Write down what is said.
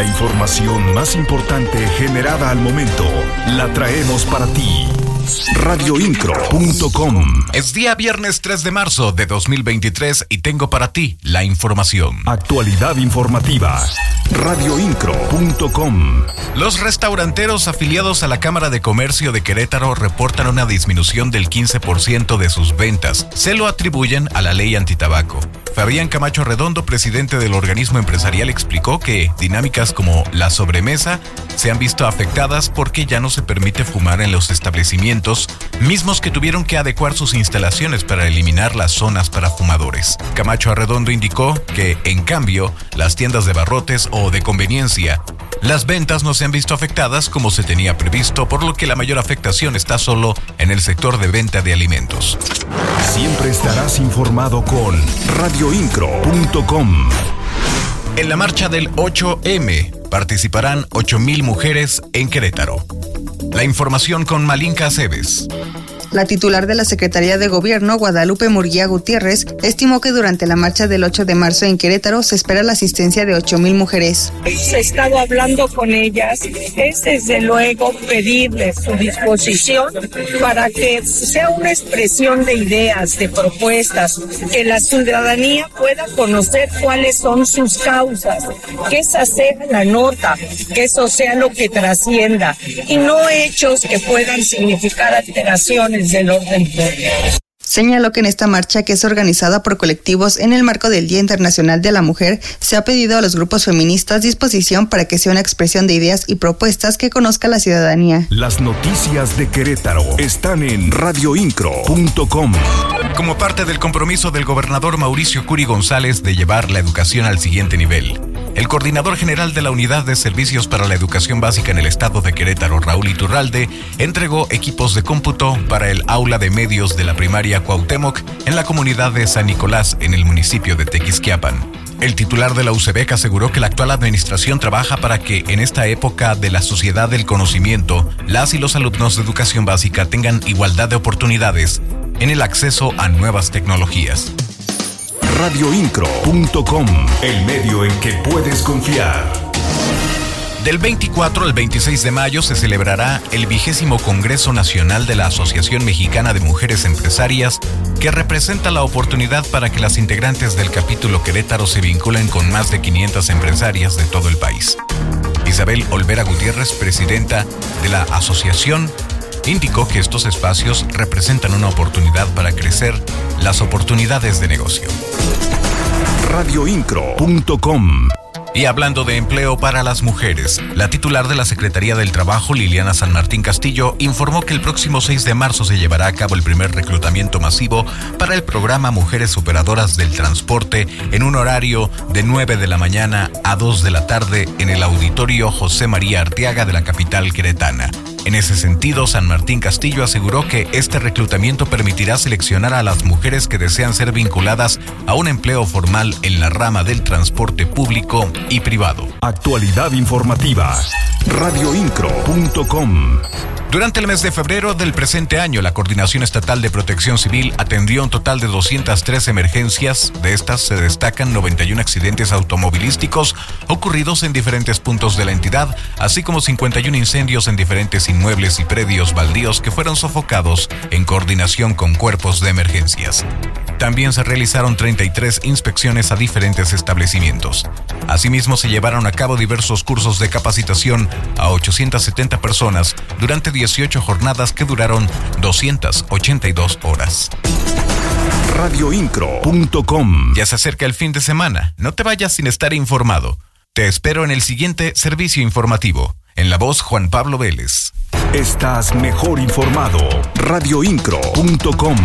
La información más importante generada al momento la traemos para ti. Radioincro.com Es día viernes 3 de marzo de 2023 y tengo para ti la información. Actualidad informativa. Radioincro.com Los restauranteros afiliados a la Cámara de Comercio de Querétaro reportan una disminución del 15% de sus ventas. Se lo atribuyen a la ley antitabaco. Fabián Camacho Redondo, presidente del organismo empresarial, explicó que dinámicas como la sobremesa se han visto afectadas porque ya no se permite fumar en los establecimientos, mismos que tuvieron que adecuar sus instalaciones para eliminar las zonas para fumadores. Camacho Arredondo indicó que, en cambio, las tiendas de barrotes o de conveniencia las ventas no se han visto afectadas como se tenía previsto, por lo que la mayor afectación está solo en el sector de venta de alimentos. Siempre estarás informado con radioincro.com. En la marcha del 8M participarán 8.000 mujeres en Querétaro. La información con Malinka Aceves. La titular de la Secretaría de Gobierno, Guadalupe Murguía Gutiérrez, estimó que durante la marcha del 8 de marzo en Querétaro se espera la asistencia de 8 mil mujeres. He estado hablando con ellas. Es desde luego pedirles su disposición para que sea una expresión de ideas, de propuestas, que la ciudadanía pueda conocer cuáles son sus causas, que esa sea la nota, que eso sea lo que trascienda y no hechos que puedan significar alteraciones orden Señaló que en esta marcha, que es organizada por colectivos en el marco del Día Internacional de la Mujer, se ha pedido a los grupos feministas disposición para que sea una expresión de ideas y propuestas que conozca la ciudadanía. Las noticias de Querétaro están en radioincro.com. Como parte del compromiso del gobernador Mauricio Curi González de llevar la educación al siguiente nivel, el coordinador general de la Unidad de Servicios para la Educación Básica en el estado de Querétaro, Raúl Iturralde, entregó equipos de cómputo para el aula de medios de la primaria Cuauhtémoc en la comunidad de San Nicolás, en el municipio de Tequisquiapan. El titular de la UCEBEC aseguró que la actual administración trabaja para que en esta época de la sociedad del conocimiento, las y los alumnos de educación básica tengan igualdad de oportunidades en el acceso a nuevas tecnologías radioincro.com, el medio en que puedes confiar. Del 24 al 26 de mayo se celebrará el vigésimo Congreso Nacional de la Asociación Mexicana de Mujeres Empresarias, que representa la oportunidad para que las integrantes del capítulo Querétaro se vinculen con más de 500 empresarias de todo el país. Isabel Olvera Gutiérrez, presidenta de la asociación, indicó que estos espacios representan una oportunidad para crecer las oportunidades de negocio. Radioincro.com y hablando de empleo para las mujeres, la titular de la Secretaría del Trabajo, Liliana San Martín Castillo, informó que el próximo 6 de marzo se llevará a cabo el primer reclutamiento masivo para el programa Mujeres Operadoras del Transporte en un horario de 9 de la mañana a 2 de la tarde en el auditorio José María Arteaga de la capital queretana. En ese sentido, San Martín Castillo aseguró que este reclutamiento permitirá seleccionar a las mujeres que desean ser vinculadas a un empleo formal en la rama del transporte público y privado. Actualidad informativa. Radioincro.com durante el mes de febrero del presente año, la Coordinación Estatal de Protección Civil atendió un total de 203 emergencias. De estas se destacan 91 accidentes automovilísticos ocurridos en diferentes puntos de la entidad, así como 51 incendios en diferentes inmuebles y predios baldíos que fueron sofocados en coordinación con cuerpos de emergencias. También se realizaron 33 inspecciones a diferentes establecimientos. Asimismo, se llevaron a cabo diversos cursos de capacitación a 870 personas durante 18 jornadas que duraron 282 horas. Radioincro.com Ya se acerca el fin de semana. No te vayas sin estar informado. Te espero en el siguiente servicio informativo. En la voz Juan Pablo Vélez. Estás mejor informado. Radioincro.com